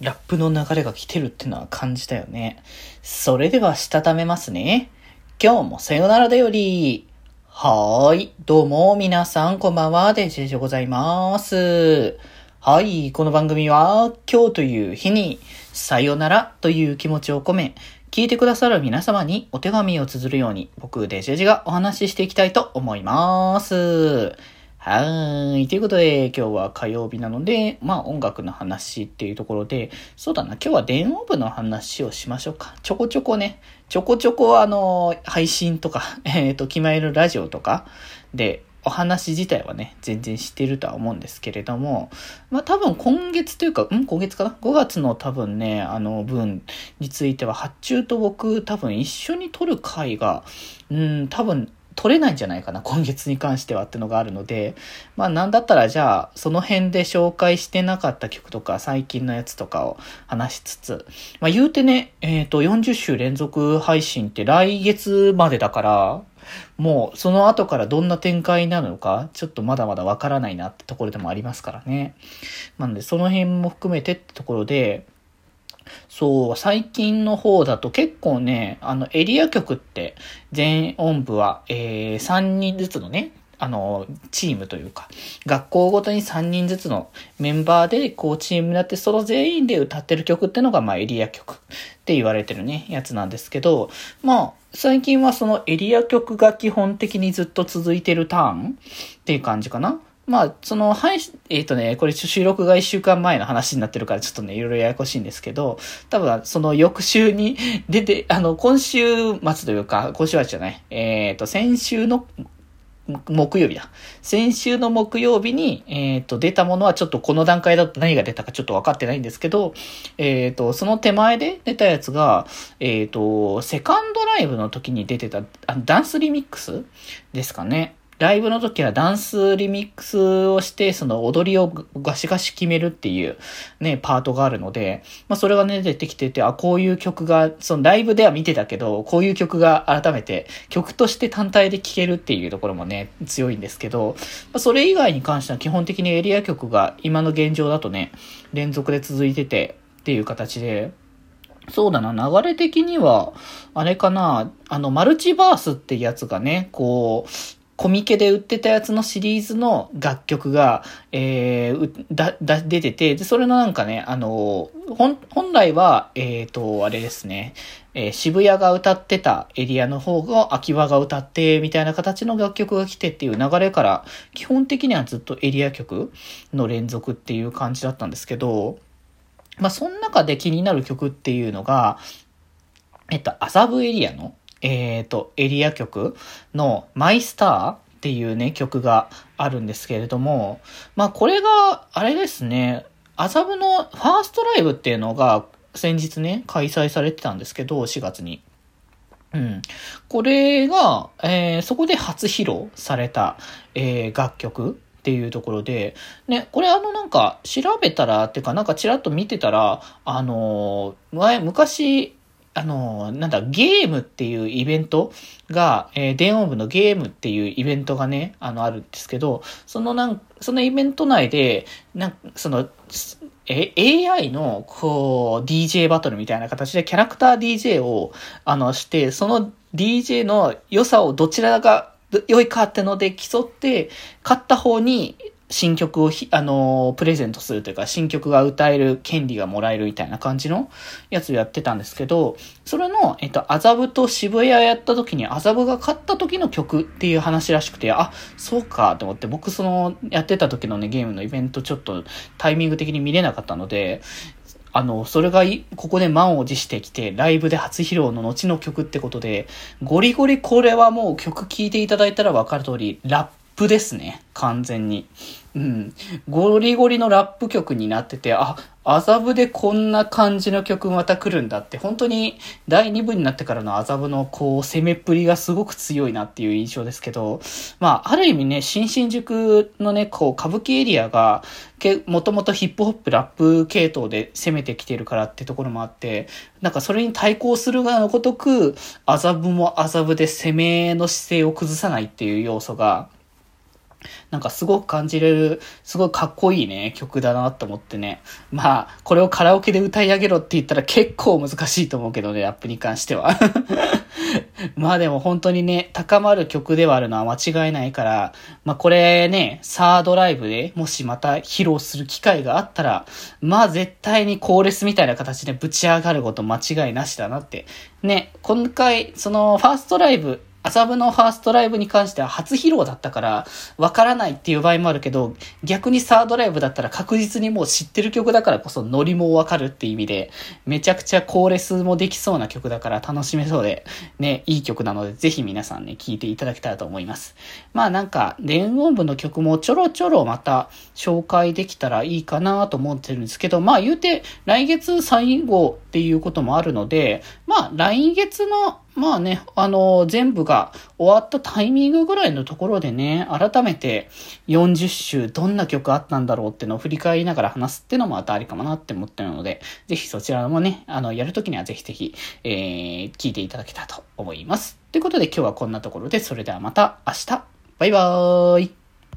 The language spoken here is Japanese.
ラップの流れが来てるってのは感じたよね。それでは、したためますね。今日もさよならだより。はーい。どうも、皆さん、こんばんは。デジェジでございます。はい。この番組は、今日という日に、さよならという気持ちを込め、聞いてくださる皆様にお手紙を綴るように、僕、デジェジがお話ししていきたいと思います。はい。ということで、今日は火曜日なので、まあ音楽の話っていうところで、そうだな、今日は電音部の話をしましょうか。ちょこちょこね、ちょこちょこあの、配信とか、えっ、ー、と、決まえるラジオとかで、お話自体はね、全然知ってるとは思うんですけれども、まあ多分今月というか、ん？今月かな ?5 月の多分ね、あの分については、発注と僕多分一緒に撮る回が、うん、多分取れないんじゃないかな、今月に関してはってのがあるので、まあなんだったらじゃあ、その辺で紹介してなかった曲とか、最近のやつとかを話しつつ、まあ言うてね、えっ、ー、と、40週連続配信って来月までだから、もうその後からどんな展開になるのか、ちょっとまだまだわからないなってところでもありますからね。なんでその辺も含めてってところで、そう、最近の方だと結構ね、あの、エリア局って、全音部は、えー、3人ずつのね、あの、チームというか、学校ごとに3人ずつのメンバーで、こう、チームになって、その全員で歌ってる曲ってのが、まあ、エリア曲って言われてるね、やつなんですけど、まあ、最近はそのエリア曲が基本的にずっと続いてるターンっていう感じかな。まあ、その、配信、えっ、ー、とね、これ収録が一週間前の話になってるからちょっとね、いろいろややこしいんですけど、多分、その翌週に出て、あの、今週末というか、今週はじゃない、えっ、ー、と、先週の木曜日だ。先週の木曜日に、えっ、ー、と、出たものはちょっとこの段階だと何が出たかちょっと分かってないんですけど、えっ、ー、と、その手前で出たやつが、えっ、ー、と、セカンドライブの時に出てた、あダンスリミックスですかね。ライブの時はダンスリミックスをして、その踊りをガシガシ決めるっていうね、パートがあるので、まあそれがね、出てきてて、あ、こういう曲が、そのライブでは見てたけど、こういう曲が改めて曲として単体で聴けるっていうところもね、強いんですけど、まあそれ以外に関しては基本的にエリア曲が今の現状だとね、連続で続いててっていう形で、そうだな、流れ的には、あれかな、あの、マルチバースってやつがね、こう、コミケで売ってたやつのシリーズの楽曲が、えー、だ、だ、出てて、で、それのなんかね、あの、本、本来は、えっ、ー、と、あれですね、えー、渋谷が歌ってたエリアの方が秋葉が歌って、みたいな形の楽曲が来てっていう流れから、基本的にはずっとエリア曲の連続っていう感じだったんですけど、まあ、その中で気になる曲っていうのが、えっと、麻布エリアの、えっ、ー、と、エリア曲のマイスターっていうね、曲があるんですけれども、まあこれが、あれですね、麻布のファーストライブっていうのが先日ね、開催されてたんですけど、4月に。うん。これが、えー、そこで初披露された、えー、楽曲っていうところで、ね、これあのなんか調べたら、っていうかなんかちらっと見てたら、あのー、昔、あの、なんだ、ゲームっていうイベントが、えー、電音部のゲームっていうイベントがね、あの、あるんですけど、そのなん、そのイベント内で、なんその、え、AI の、こう、DJ バトルみたいな形でキャラクター DJ を、あの、して、その DJ の良さをどちらが良いかってので競って、勝った方に、新曲をあのー、プレゼントするというか、新曲が歌える権利がもらえるみたいな感じのやつをやってたんですけど、それの、えっと、麻布と渋谷やった時に麻布が勝った時の曲っていう話らしくて、あ、そうかと思って、僕その、やってた時のね、ゲームのイベントちょっとタイミング的に見れなかったので、あの、それがここで満を持してきて、ライブで初披露の後の曲ってことで、ゴリゴリこれはもう曲聴いていただいたらわかる通り、ラップですね。完全に。うん。ゴリゴリのラップ曲になってて、あ、麻布でこんな感じの曲また来るんだって、本当に第2部になってからの麻布のこう攻めっぷりがすごく強いなっていう印象ですけど、まあ、ある意味ね、新新宿のね、こう歌舞伎エリアが、もともとヒップホップラップ系統で攻めてきてるからってところもあって、なんかそれに対抗するがのごとく、麻布も麻布で攻めの姿勢を崩さないっていう要素が、なんかすごく感じれる、すごいかっこいいね、曲だなと思ってね。まあ、これをカラオケで歌い上げろって言ったら結構難しいと思うけどね、ラップに関しては。まあでも本当にね、高まる曲ではあるのは間違いないから、まあこれね、サードライブでもしまた披露する機会があったら、まあ絶対にコーレスみたいな形でぶち上がること間違いなしだなって。ね、今回、そのファーストライブ、麻布のファーストライブに関しては初披露だったから、わからないっていう場合もあるけど、逆にサードライブだったら確実にもう知ってる曲だからこそノリもわかるっていう意味で、めちゃくちゃコーレスもできそうな曲だから楽しめそうで、ね、いい曲なのでぜひ皆さんね、聴いていただけたらと思います。まあなんか、電音部の曲もちょろちょろまた紹介できたらいいかなと思ってるんですけど、まあ言うて来月最後っていうこともあるので、まあ来月のまあね、あの、全部が終わったタイミングぐらいのところでね、改めて40週どんな曲あったんだろうってのを振り返りながら話すってのもまたありかもなって思ってるので、ぜひそちらもね、あの、やるときにはぜひぜひ、えー、聞いていただけたらと思います。ということで今日はこんなところで、それではまた明日、バイバーイ